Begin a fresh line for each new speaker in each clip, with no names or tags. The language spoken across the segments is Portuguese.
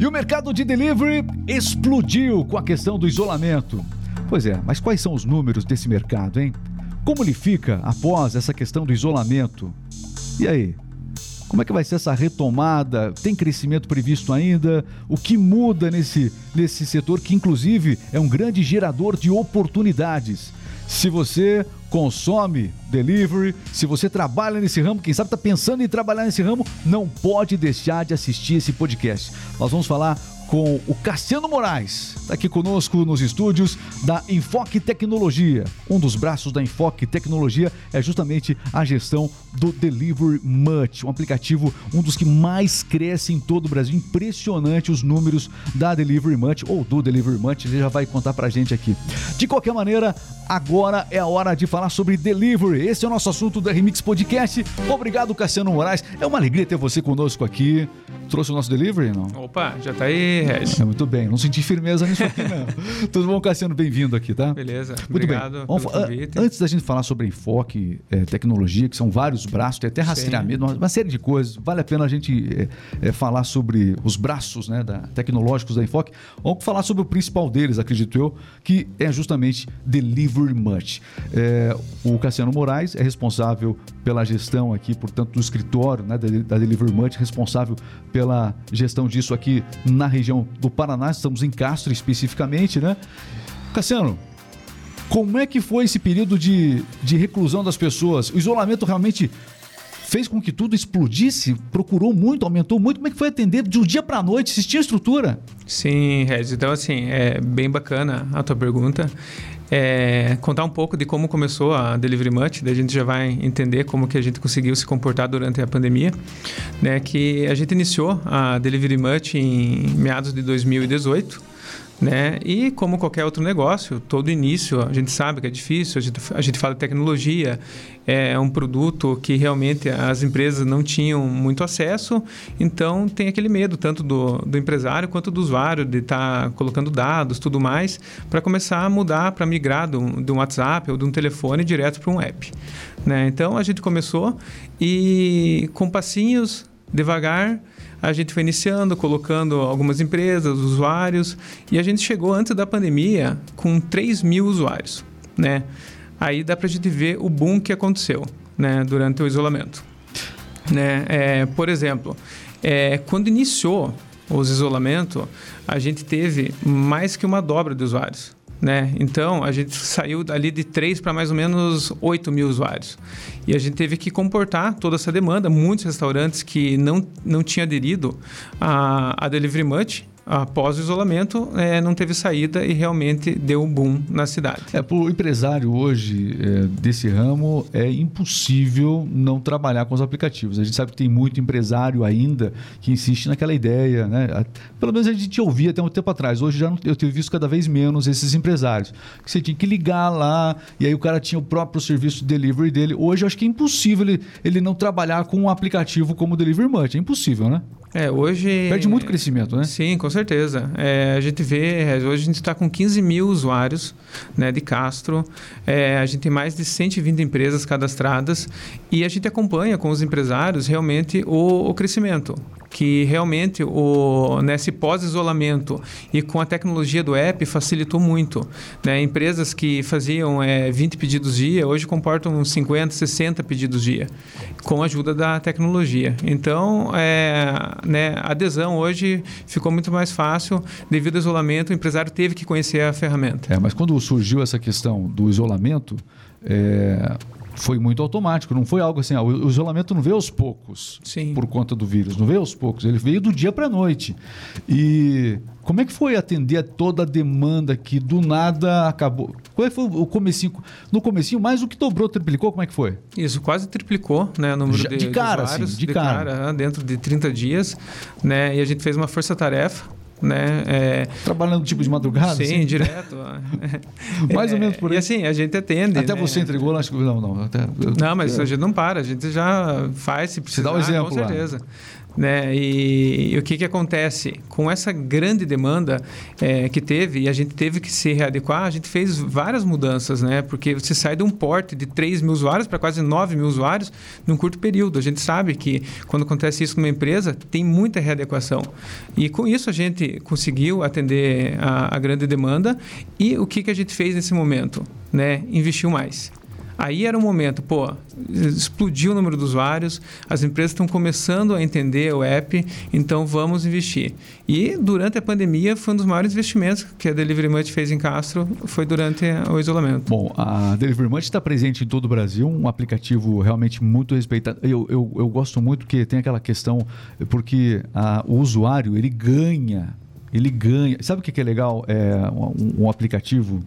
E o mercado de delivery explodiu com a questão do isolamento. Pois é, mas quais são os números desse mercado, hein? Como ele fica após essa questão do isolamento? E aí? Como é que vai ser essa retomada? Tem crescimento previsto ainda? O que muda nesse, nesse setor que, inclusive, é um grande gerador de oportunidades? Se você consome delivery, se você trabalha nesse ramo, quem sabe está pensando em trabalhar nesse ramo, não pode deixar de assistir esse podcast. Nós vamos falar com o Cassiano Moraes, está aqui conosco nos estúdios da Enfoque Tecnologia. Um dos braços da Enfoque Tecnologia é justamente a gestão do Delivery Much, um aplicativo, um dos que mais cresce em todo o Brasil. Impressionante os números da Delivery Much ou do Delivery Much, ele já vai contar pra gente aqui. De qualquer maneira, agora é a hora de falar sobre delivery. Esse é o nosso assunto da Remix Podcast. Obrigado, Cassiano Moraes. É uma alegria ter você conosco aqui. Trouxe o nosso delivery, não?
Opa, já tá aí, Regis.
É, muito bem, não senti firmeza nisso aqui, não. Tudo bom, Cassiano? Bem-vindo aqui, tá?
Beleza,
muito
obrigado
bem. Vamos. Antes da gente falar sobre enfoque, é, tecnologia, que são vários braços, tem até rastreamento, uma, uma, série de coisas. Vale a pena a gente é, é, falar sobre os braços né, da, tecnológicos da enfoque. Vamos falar sobre o principal deles, acredito eu, que é justamente Delivery Much. É, o Cassiano Moraes é responsável pela gestão aqui, portanto, do escritório né, da, da Delivery Much, responsável pela gestão disso aqui na região do Paraná, estamos em Castro especificamente, né? Cassiano, como é que foi esse período de, de reclusão das pessoas? O isolamento realmente fez com que tudo explodisse? Procurou muito, aumentou muito? Como é que foi atender de um dia para a noite? Vocês tinham estrutura?
Sim, Regis. Então, assim, é bem bacana a tua pergunta. É, contar um pouco de como começou a Delivery Much, daí a gente já vai entender como que a gente conseguiu se comportar durante a pandemia, né? Que a gente iniciou a Delivery Much em meados de 2018, né? E como qualquer outro negócio, todo início a gente sabe que é difícil, a gente, a gente fala de tecnologia, é um produto que realmente as empresas não tinham muito acesso, então tem aquele medo tanto do, do empresário quanto do usuário de estar tá colocando dados, tudo mais, para começar a mudar, para migrar de um, de um WhatsApp ou de um telefone direto para um app. Né? Então a gente começou e com passinhos, devagar, a gente foi iniciando, colocando algumas empresas, usuários, e a gente chegou antes da pandemia com 3 mil usuários, né? Aí dá para a gente ver o boom que aconteceu, né, durante o isolamento. Né? É, por exemplo, é, quando iniciou os isolamento, a gente teve mais que uma dobra de usuários. Né? Então, a gente saiu dali de 3 para mais ou menos 8 mil usuários. E a gente teve que comportar toda essa demanda. Muitos restaurantes que não, não tinham aderido a, a Delivery Much após o isolamento, é, não teve saída e realmente deu um boom na cidade.
É, para o empresário hoje é, desse ramo, é impossível não trabalhar com os aplicativos. A gente sabe que tem muito empresário ainda que insiste naquela ideia, né? Pelo menos a gente ouvia até um tempo atrás. Hoje já não, eu tenho visto cada vez menos esses empresários. Que você tinha que ligar lá e aí o cara tinha o próprio serviço de delivery dele. Hoje eu acho que é impossível ele, ele não trabalhar com um aplicativo como o Delivery Much. É impossível, né?
É, hoje...
Perde muito crescimento, né?
Sim, com certeza. É, a gente vê, hoje a gente está com 15 mil usuários né, de Castro, é, a gente tem mais de 120 empresas cadastradas e a gente acompanha com os empresários realmente o, o crescimento que realmente o, nesse pós-isolamento e com a tecnologia do app facilitou muito. Né? Empresas que faziam é, 20 pedidos dia, hoje comportam 50, 60 pedidos dia, com a ajuda da tecnologia. Então, é, né, a adesão hoje ficou muito mais fácil devido ao isolamento, o empresário teve que conhecer a ferramenta.
É, mas quando surgiu essa questão do isolamento, é, foi muito automático, não foi algo assim. Ah, o isolamento não veio aos poucos
Sim.
por conta do vírus, não veio aos poucos, ele veio do dia para a noite. E como é que foi atender a toda a demanda que do nada acabou? Qual é foi o comecinho? No comecinho, mais o que dobrou, triplicou? Como é que foi?
Isso, quase triplicou, né? O número
Já,
de,
de cara,
de,
assim, de,
de
cara.
cara. Dentro de 30 dias, né? E a gente fez uma força-tarefa né? É...
Trabalhando tipo de madrugada?
Sim,
assim?
direto.
Mais ou menos por aí.
E assim, a gente atende.
Até
né?
você entregou, não, não. Até,
eu... Não, mas a gente não para, a gente já faz se precisar.
Você dá um exemplo
Com certeza.
Lá.
Né? E, e, o que, que acontece? Com essa grande demanda é, que teve, e a gente teve que se readequar, a gente fez várias mudanças, né? porque você sai de um porte de 3 mil usuários para quase 9 mil usuários num curto período. A gente sabe que quando acontece isso numa empresa, tem muita readequação. E com isso a gente conseguiu atender a, a grande demanda. E o que, que a gente fez nesse momento? Né? Investiu mais. Aí era o momento, pô, explodiu o número de usuários, as empresas estão começando a entender o app, então vamos investir. E durante a pandemia foi um dos maiores investimentos que a Delivery fez em Castro, foi durante o isolamento.
Bom, a Delivery está presente em todo o Brasil, um aplicativo realmente muito respeitado. Eu, eu, eu gosto muito que tem aquela questão, porque a, o usuário, ele ganha, ele ganha. Sabe o que é legal? É um, um aplicativo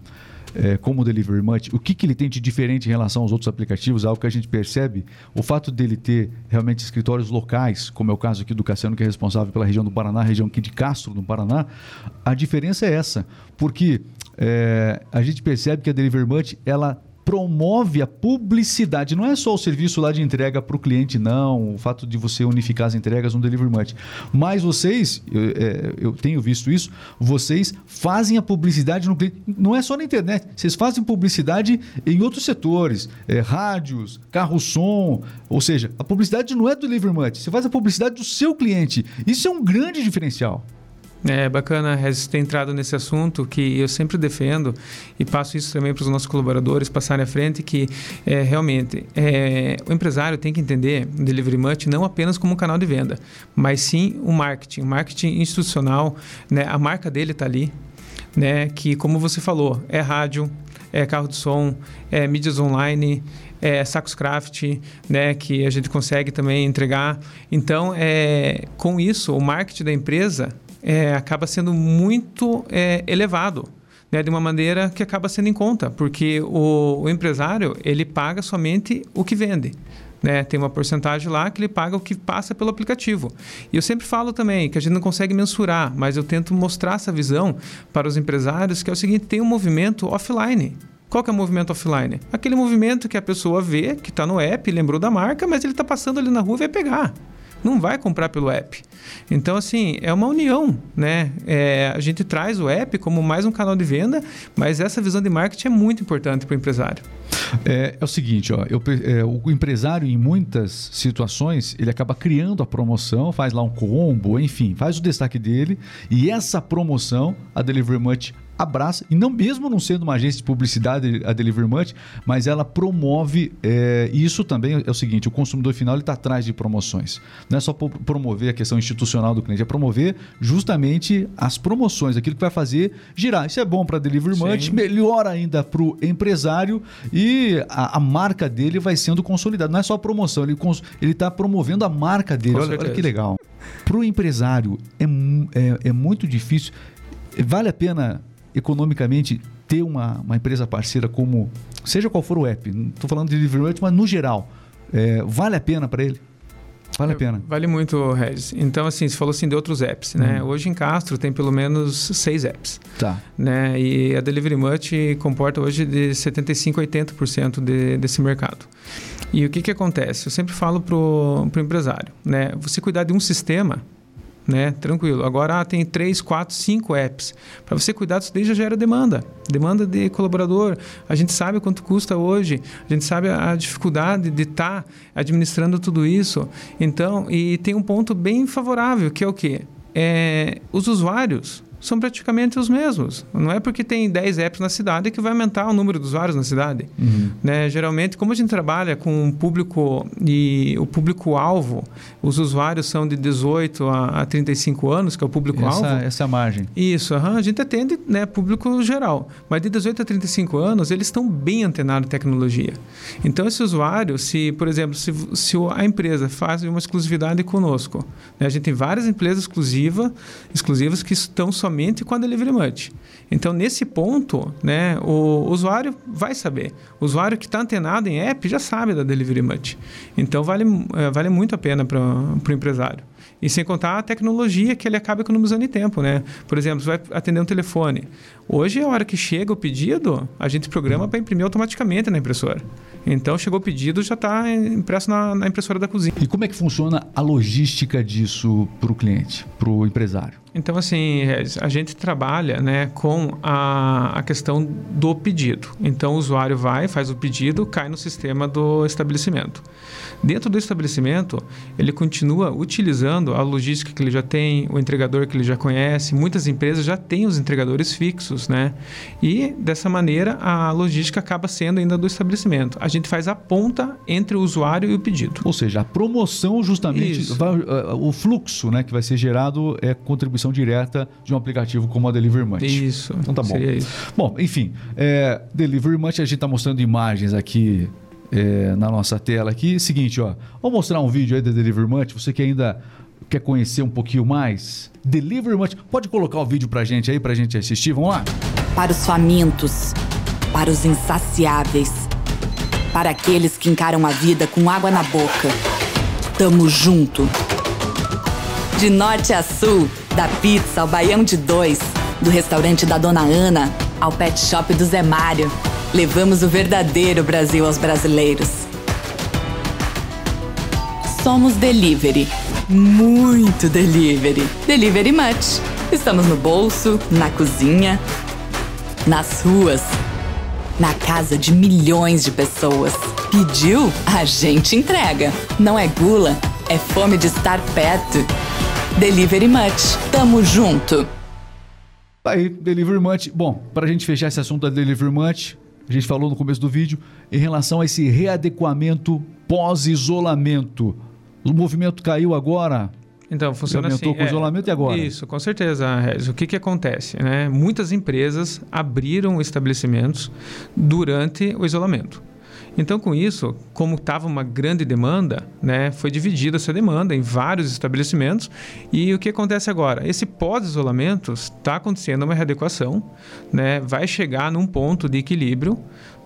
é, como o Delivery Much, o que, que ele tem de diferente em relação aos outros aplicativos, algo que a gente percebe, o fato dele ter realmente escritórios locais, como é o caso aqui do Cassiano, que é responsável pela região do Paraná, região aqui de Castro, no Paraná, a diferença é essa, porque é, a gente percebe que a Delivery Much, ela promove a publicidade. Não é só o serviço lá de entrega para o cliente, não. O fato de você unificar as entregas no Delivery. Mas vocês, eu, é, eu, tenho visto isso, vocês fazem a publicidade no cliente. Não é só na internet. Vocês fazem publicidade em outros setores. É, rádios, carro-som. Ou seja, a publicidade não é do Delivery. Você faz a publicidade do seu cliente. Isso é um grande diferencial.
É bacana ter entrado nesse assunto que eu sempre defendo e passo isso também para os nossos colaboradores passarem à frente que é, realmente é, o empresário tem que entender o Delivery Much não apenas como um canal de venda, mas sim o marketing, o marketing institucional, né? a marca dele está ali, né? que como você falou, é rádio, é carro de som, é mídias online, é, sacos craft, né, que a gente consegue também entregar. Então, é, com isso, o marketing da empresa é, acaba sendo muito é, elevado. Né, de uma maneira que acaba sendo em conta, porque o, o empresário ele paga somente o que vende. Né? Tem uma porcentagem lá que ele paga o que passa pelo aplicativo. E eu sempre falo também que a gente não consegue mensurar, mas eu tento mostrar essa visão para os empresários que é o seguinte: tem um movimento offline. Qual que é o movimento offline? Aquele movimento que a pessoa vê, que está no app, lembrou da marca, mas ele está passando ali na rua e vai pegar não vai comprar pelo app. Então, assim, é uma união, né? É, a gente traz o app como mais um canal de venda, mas essa visão de marketing é muito importante para o empresário.
É, é, o seguinte, ó, eu, é, o empresário em muitas situações ele acaba criando a promoção, faz lá um combo, enfim, faz o destaque dele e essa promoção a Delivery Much abraça, e não mesmo não sendo uma agência de publicidade, a Delivery Much, mas ela promove, é, e isso também é o seguinte, o consumidor final está atrás de promoções. Não é só promover a questão institucional do cliente, é promover justamente as promoções, aquilo que vai fazer girar. Isso é bom para a Delivery Much, melhor ainda para o empresário e a, a, marca dele vai sendo consolidada. Não é só promoção, ele está promovendo a marca dele. Olha, olha, que legal. Para o empresário é, é, é muito difícil. Vale a pena economicamente ter uma, uma empresa parceira como, seja qual for o app, estou falando de delivery, mas no geral, é, vale a pena para ele? Vale a pena.
Vale muito, Regis. Então, assim, você falou assim de outros apps, né? Hum. Hoje em Castro tem pelo menos seis apps.
Tá.
Né? E a Delivery Much comporta hoje de 75% a 80% de, desse mercado. E o que, que acontece? Eu sempre falo para o empresário, né? Você cuidar de um sistema né? Tranquilo. Agora ah, tem três, quatro, cinco apps. Para você cuidar disso daí já gera demanda. Demanda de colaborador. A gente sabe quanto custa hoje. A gente sabe a dificuldade de estar tá administrando tudo isso. Então, e tem um ponto bem favorável, que é o quê? É, os usuários são praticamente os mesmos. Não é porque tem 10 apps na cidade que vai aumentar o número de usuários na cidade. Uhum. Né? Geralmente, como a gente trabalha com o público e o público-alvo, os usuários são de 18 a, 35 anos, que é o público-alvo.
Essa, essa a margem.
Isso, uhum. a gente atende né, público geral. Mas de 18 a 35 anos, eles estão bem antenados em tecnologia. Então, esse usuário, se, por exemplo, se, se a empresa faz uma exclusividade conosco, né? a gente tem várias empresas exclusiva, exclusivas que estão somente somente com a Delivery Much. Então, nesse ponto, né, o usuário vai saber. O usuário que está antenado em app já sabe da Delivery Much. Então, vale, eh, vale muito a pena para o empresário. E sem contar a tecnologia que ele acaba economizando em tempo, né? Por exemplo, você vai atender um telefone. Hoje, a hora que chega o pedido, a gente programa para imprimir automaticamente na impressora. Então, chegou o pedido, já está impresso na, na impressora da cozinha.
E como é que funciona a logística disso para o cliente, para o empresário?
Então, assim, a gente trabalha né, com a, a questão do pedido. Então, o usuário vai, faz o pedido, cai no sistema do estabelecimento. Dentro do estabelecimento, ele continua utilizando a logística que ele já tem, o entregador que ele já conhece. Muitas empresas já têm os entregadores fixos, né? E dessa maneira a logística acaba sendo ainda do estabelecimento. A gente faz a ponta entre o usuário e o pedido.
Ou seja, a promoção justamente, vai, uh, o fluxo, né, que vai ser gerado é contribuição direta de um aplicativo como a Delivery Munch.
Isso.
Então tá bom. Bom, enfim, é, Delivery Munch a gente está mostrando imagens aqui é, na nossa tela aqui. Seguinte, ó, vou mostrar um vídeo aí da Delivery Munch. Você que ainda quer conhecer um pouquinho mais, Delivery Munch, pode colocar o vídeo pra gente aí, pra gente assistir? Vamos lá?
Para os famintos, para os insaciáveis, para aqueles que encaram a vida com água na boca. Tamo junto. De norte a sul, da pizza ao baião de dois, do restaurante da Dona Ana ao pet shop do Zé Mário. Levamos o verdadeiro Brasil aos brasileiros. Somos delivery. Muito delivery. Delivery Much. Estamos no bolso, na cozinha, nas ruas, na casa de milhões de pessoas. Pediu? A gente entrega. Não é gula, é fome de estar perto. Delivery Much. Tamo junto.
Tá aí, Delivery Much. Bom, para a gente fechar esse assunto da Delivery Much, a gente falou no começo do vídeo, em relação a esse readequamento pós-isolamento. O movimento caiu agora?
Então, funciona
aumentou
assim.
com o é, isolamento e agora?
Isso, com certeza, Regis. O que, que acontece? Né? Muitas empresas abriram estabelecimentos durante o isolamento. Então, com isso, como estava uma grande demanda, né, foi dividida essa demanda em vários estabelecimentos. E o que acontece agora? Esse pós-isolamento está acontecendo uma readequação, né, vai chegar num ponto de equilíbrio,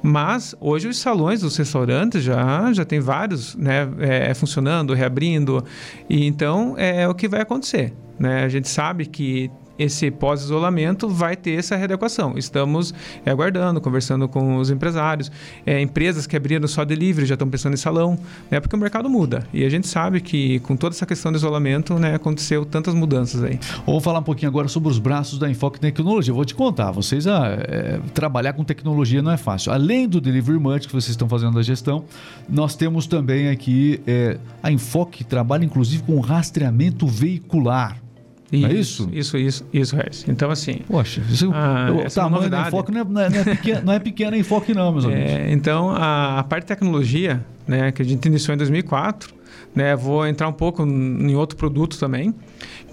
mas hoje os salões dos restaurantes já, já tem vários né, é, funcionando, reabrindo, e então é, é o que vai acontecer. Né? A gente sabe que esse pós-isolamento vai ter essa readequação. Estamos é, aguardando, conversando com os empresários, é, empresas que abriram só delivery já estão pensando em salão, né, porque o mercado muda. E a gente sabe que com toda essa questão do isolamento, né, aconteceu tantas mudanças aí.
Vou falar um pouquinho agora sobre os braços da Enfoque Tecnologia. Vou te contar, vocês ah, é, trabalhar com tecnologia não é fácil. Além do Delivery Munch que vocês estão fazendo a gestão, nós temos também aqui é, a Enfoque trabalha inclusive com rastreamento veicular.
Isso,
é isso?
Isso, isso, isso, Regis. Então, assim.
Poxa, isso,
ah,
o tamanho da enfoque não é, não, é, não, é pequeno, não é pequeno enfoque, não, meus amigos.
É, então, a, a, parte de tecnologia, né, que a gente iniciou em 2004, né, vou entrar um pouco em outro produto também,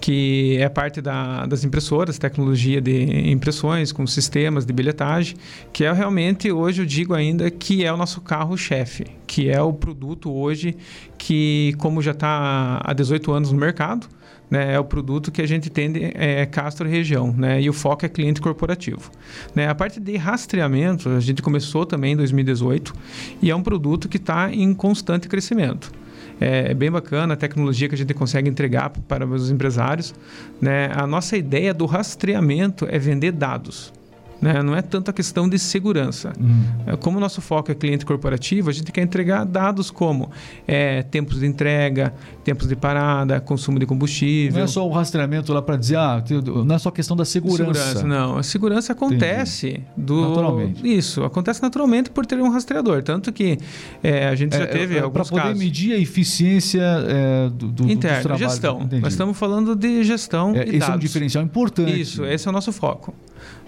que é parte da, das impressoras, tecnologia de impressões com sistemas de bilhetagem, que é realmente, hoje eu digo ainda, que é o nosso carro-chefe, que é o produto hoje que, como já está há 18 anos no mercado, né, é o produto que a gente tende é Castro região, né, e o foco é cliente corporativo. Né, a parte de rastreamento a gente começou também em 2018 e é um produto que está em constante crescimento. É, é, bem bacana a tecnologia que a gente consegue entregar para os empresários. Né? A nossa ideia do rastreamento é vender dados. Né? Não é tanto a questão de segurança. Uhum. Como o nosso foco é cliente corporativo, a gente quer entregar dados como é, tempos de entrega, tempos de parada, consumo de combustível.
Não é só o rastreamento lá para dizer, ah, não é só questão da segurança. segurança
não, a segurança acontece do naturalmente. Isso, acontece naturalmente por ter um rastreador, tanto que é, a gente já é, teve é, alguns
para poder medir a eficiência é, do, do
interno, gestão. Entendi. Nós estamos falando de gestão
é,
e
esse
dados.
é um diferencial importante.
Isso, esse é o nosso foco.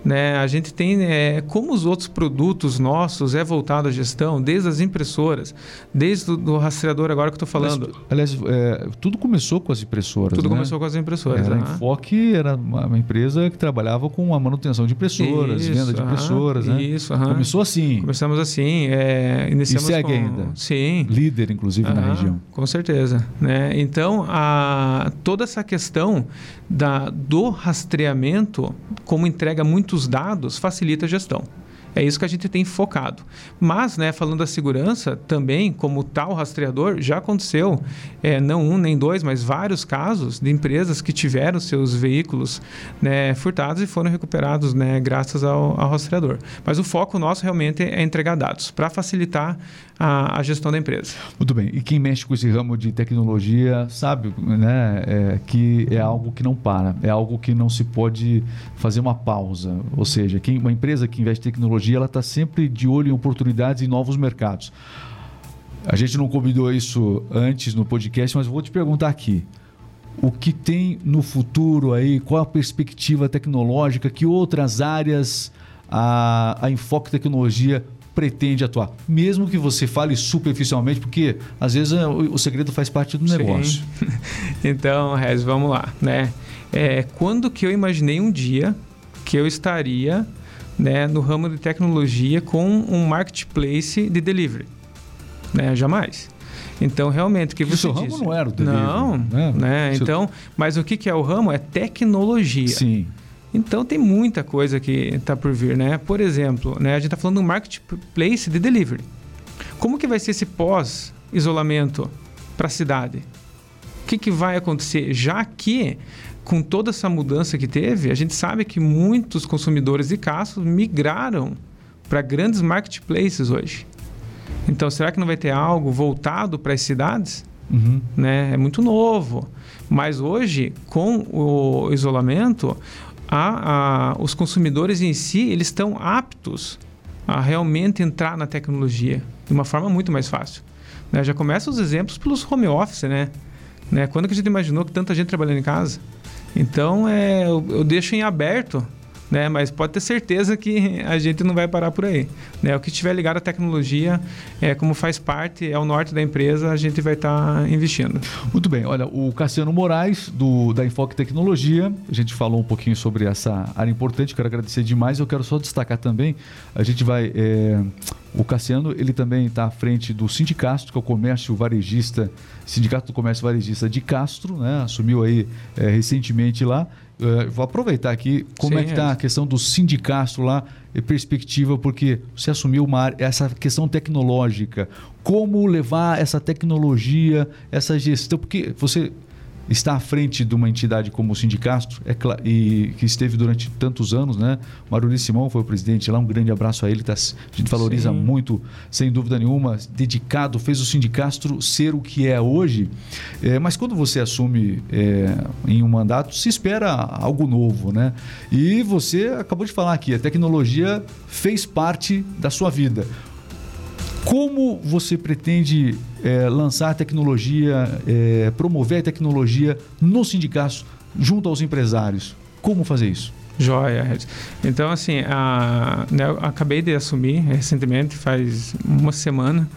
Né? A gente tem, é, como os outros produtos nossos é voltado à gestão, desde as impressoras, desde o rastreador agora que estou falando.
Aliás, é, tudo começou com as impressoras.
Tudo
né?
começou com as impressoras.
Era, A Enfoque era uma, empresa que trabalhava com a manutenção de impressoras, isso, venda de impressoras. Né?
Isso,
Começou assim.
Começamos assim. É, iniciamos
e segue
com...
ainda.
Sim.
Líder, inclusive, na região.
Com certeza. Né? Então, a, toda essa questão da, do rastreamento, como entrega muitos dados, facilita a gestão. É isso que a gente tem focado. Mas, né, falando da segurança, também, como tal rastreador, já aconteceu, é, não um nem dois, mas vários casos de empresas que tiveram seus veículos né, furtados e foram recuperados né, graças ao, ao rastreador. Mas o foco nosso realmente é entregar dados para facilitar a, a, gestão da empresa.
Muito bem. E quem mexe com esse ramo de tecnologia sabe né, é, que é algo que não para, é algo que não se pode fazer uma pausa. Ou seja, quem, uma empresa que investe em tecnologia, ela está sempre de olho em oportunidades em novos mercados. A gente não convidou isso antes no podcast, mas vou te perguntar aqui. O que tem no futuro aí? Qual a perspectiva tecnológica? Que outras áreas a, a Enfoque Tecnologia pretende atuar? Mesmo que você fale superficialmente, porque às vezes é, o, o segredo faz parte do negócio.
então, Rez, vamos lá. Né? É, quando que eu imaginei um dia que eu estaria né, no ramo de tecnologia com um marketplace de delivery? Né? Jamais. Então, realmente, o que você
o
ramo
disse... não era o delivery.
Não, né? né? Então, mas o que, que é o ramo? É tecnologia.
Sim.
Então tem muita coisa que está por vir, né? Por exemplo, né, a gente está falando do marketplace de delivery. Como que vai ser esse pós-isolamento para a cidade? O que, que vai acontecer? Já que com toda essa mudança que teve, a gente sabe que muitos consumidores de caços migraram para grandes marketplaces hoje. Então, será que não vai ter algo voltado para as cidades? Uhum. Né? É muito novo. Mas hoje, com o isolamento, a, a, os consumidores em si eles estão aptos a realmente entrar na tecnologia de uma forma muito mais fácil. Né? Já começam os exemplos pelos home office, né? Né? Quando que a gente imaginou que tanta gente trabalhando em casa? Então, é, eu, eu deixo em aberto né? Mas pode ter certeza que a gente não vai parar por aí, né? O que estiver ligado à tecnologia, é como faz parte, é o norte da empresa, a gente vai estar tá investindo.
Muito bem. Olha, o Cassiano Moraes do da Enfoque Tecnologia, a gente falou um pouquinho sobre essa área importante. Quero agradecer demais. Eu quero só destacar também, a gente vai é, o Cassiano, ele também está à frente do Sindicastro, que é o comércio varejista, Sindicato do Comércio Varejista de Castro, né? Assumiu aí é, recentemente lá. Uh, vou aproveitar aqui como Sim, é que está é. a questão do sindicastro lá, perspectiva, porque você assumiu uma, essa questão tecnológica. Como levar essa tecnologia, essa gestão, porque você está à frente de uma entidade como o Sindicastro, é, e que esteve durante tantos anos, né? Maruli Simão foi o presidente lá, um grande abraço a ele, tá, a gente valoriza Sim. muito, sem dúvida nenhuma, dedicado, fez o Sindicastro ser o que é hoje. É, mas quando você assume é, em um mandato, se espera algo novo, né? E você acabou de falar aqui, a tecnologia fez parte da sua vida. Como você pretende é, lançar tecnologia, é, promover a tecnologia no sindicato junto aos empresários? Como fazer isso?
Joia. Então, assim, a, né, eu acabei de assumir recentemente, faz uma semana,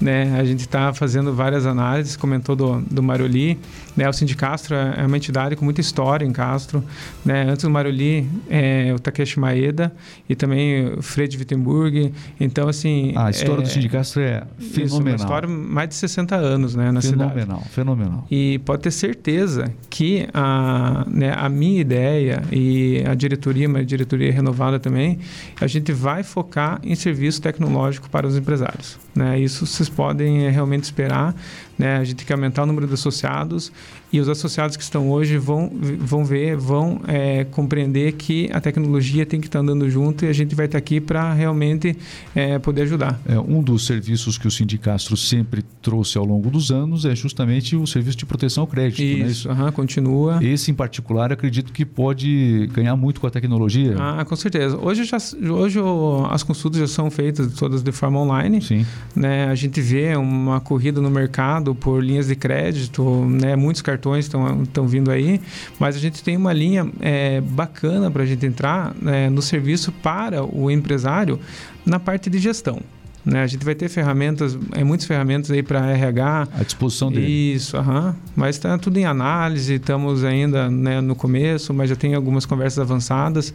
né? A gente está fazendo várias análises, comentou do, do Maroli, né? O Sindicastro é uma entidade com muita história em Castro, né? Antes do Maroli, é, o Takeshi Maeda e também o Fred Wittenberg. Então, assim...
a história é, do Sindicastro é fenomenal. Isso, uma
história mais de 60 anos, né? Na
fenomenal,
cidade.
Fenomenal, fenomenal.
E pode ter certeza que a, né, a minha ideia e a diretoria, uma diretoria renovada também, a gente vai focar em serviço tecnológico para os empresários. Né? Isso vocês podem é, realmente esperar. Né? A gente tem que aumentar o número de associados e os associados que estão hoje vão, vão ver, vão é, compreender que a tecnologia tem que estar andando junto e a gente vai estar aqui para realmente é, poder ajudar.
É, um dos serviços que o Sindicastro sempre trouxe ao longo dos anos é justamente o serviço de proteção ao crédito.
Né? Isso, né? continua.
Esse em particular, acredito que pode ganhar muito com a tecnologia.
Ah, com certeza. Hoje, já, hoje as consultas já são feitas todas de forma online.
Sim.
Né? A gente vê uma corrida no mercado por linhas de crédito, né? muitos cartões estão vindo aí, mas a gente tem uma linha é, bacana para a gente entrar é, no serviço para o empresário na parte de gestão. Né? A gente vai ter ferramentas, é muitas ferramentas aí para RH.
À disposição dele.
Isso, aham. mas está tudo em análise, estamos ainda né, no começo, mas já tem algumas conversas avançadas,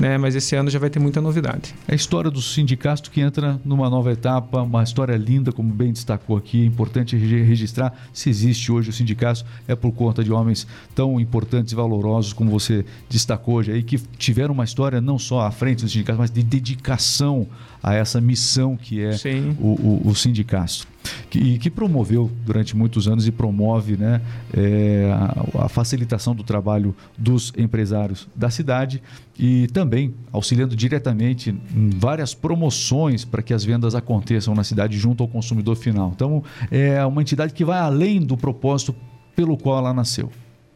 né? mas esse ano já vai ter muita novidade.
É a história do sindicato que entra numa nova etapa, uma história linda, como bem destacou aqui, é importante registrar se existe hoje o sindicato, é por conta de homens tão importantes e valorosos como você destacou hoje aí, que tiveram uma história não só à frente do sindicato, mas de dedicação a essa missão que é o, o, o sindicato. Que, que, promoveu durante muitos anos e promove né, é, a, a, facilitação do trabalho dos empresários da cidade e também auxiliando diretamente em várias promoções para que as vendas aconteçam na cidade junto ao consumidor final. Então, é uma entidade que vai além do propósito pelo qual ela nasceu.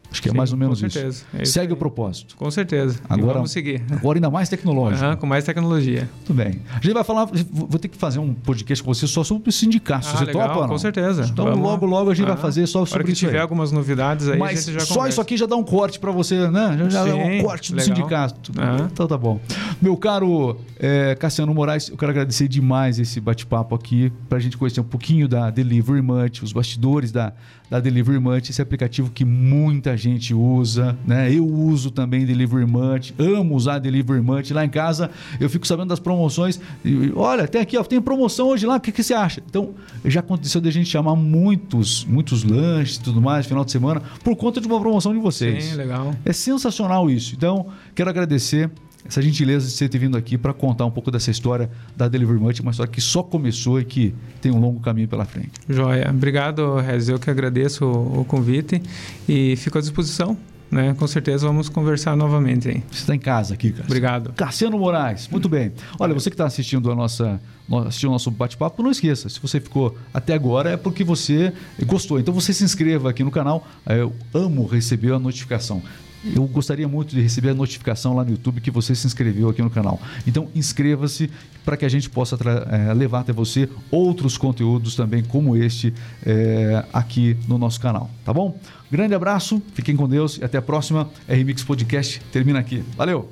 Acho que é Sim, mais ou menos
com certeza.
isso. É isso Segue aí. o propósito.
Com certeza.
Agora,
e vamos seguir.
Agora ainda mais tecnológico.
Uhum, com mais tecnologia.
Tudo bem. A gente vai falar, vou ter que fazer um podcast com você só sobre o sindicato. Ah, você
legal,
topa,
Com certeza.
Então vamos. logo, logo a gente vai fazer só sobre
que
isso
tiver
aí.
algumas novidades aí,
Mas só
conversa.
isso aqui já dá um corte para você, né? Já, já Sim, dá um corte do legal. sindicato. Uhum. Então tá bom. Meu caro é, Cassiano Moraes, eu quero agradecer demais esse bate-papo aqui para a gente conhecer um pouquinho da Delivery Munch, os bastidores da, da Delivery Munch, esse aplicativo que muita gente usa, né? Eu uso também Delivery Munch, amo usar Delivery Munch. Lá em casa eu fico sabendo das promoções. E, olha, tem aqui, ó, tem promoção hoje lá, o que, que você acha? Então, já aconteceu de a gente chamar muitos, muitos lanches e tudo mais, final de semana, por conta de uma promoção de vocês.
Sim, legal.
É sensacional isso. Então, quero agradecer essa gentileza de você ter vindo aqui para contar um pouco dessa história da Delivery Munch, uma história que só começou e que tem um longo caminho pela frente.
Joia. Obrigado, Rez. Eu que agradeço o, o convite e fico à disposição. Né? Com certeza vamos conversar novamente. Hein?
Você está em casa aqui, cara.
Obrigado.
Cassiano Moraes, muito bem. Olha, você que está assistindo a nossa assistiu o nosso bate-papo, não esqueça, se você ficou até agora é porque você gostou. Então você se inscreva aqui no canal. Eu amo receber a notificação. Eu gostaria muito de receber a notificação lá no YouTube que você se inscreveu aqui no canal. Então, inscreva-se para que a gente possa é, levar até você outros conteúdos também como este é, aqui no nosso canal, tá bom? Grande abraço, fiquem com Deus e até a próxima. RMix Podcast termina aqui. Valeu!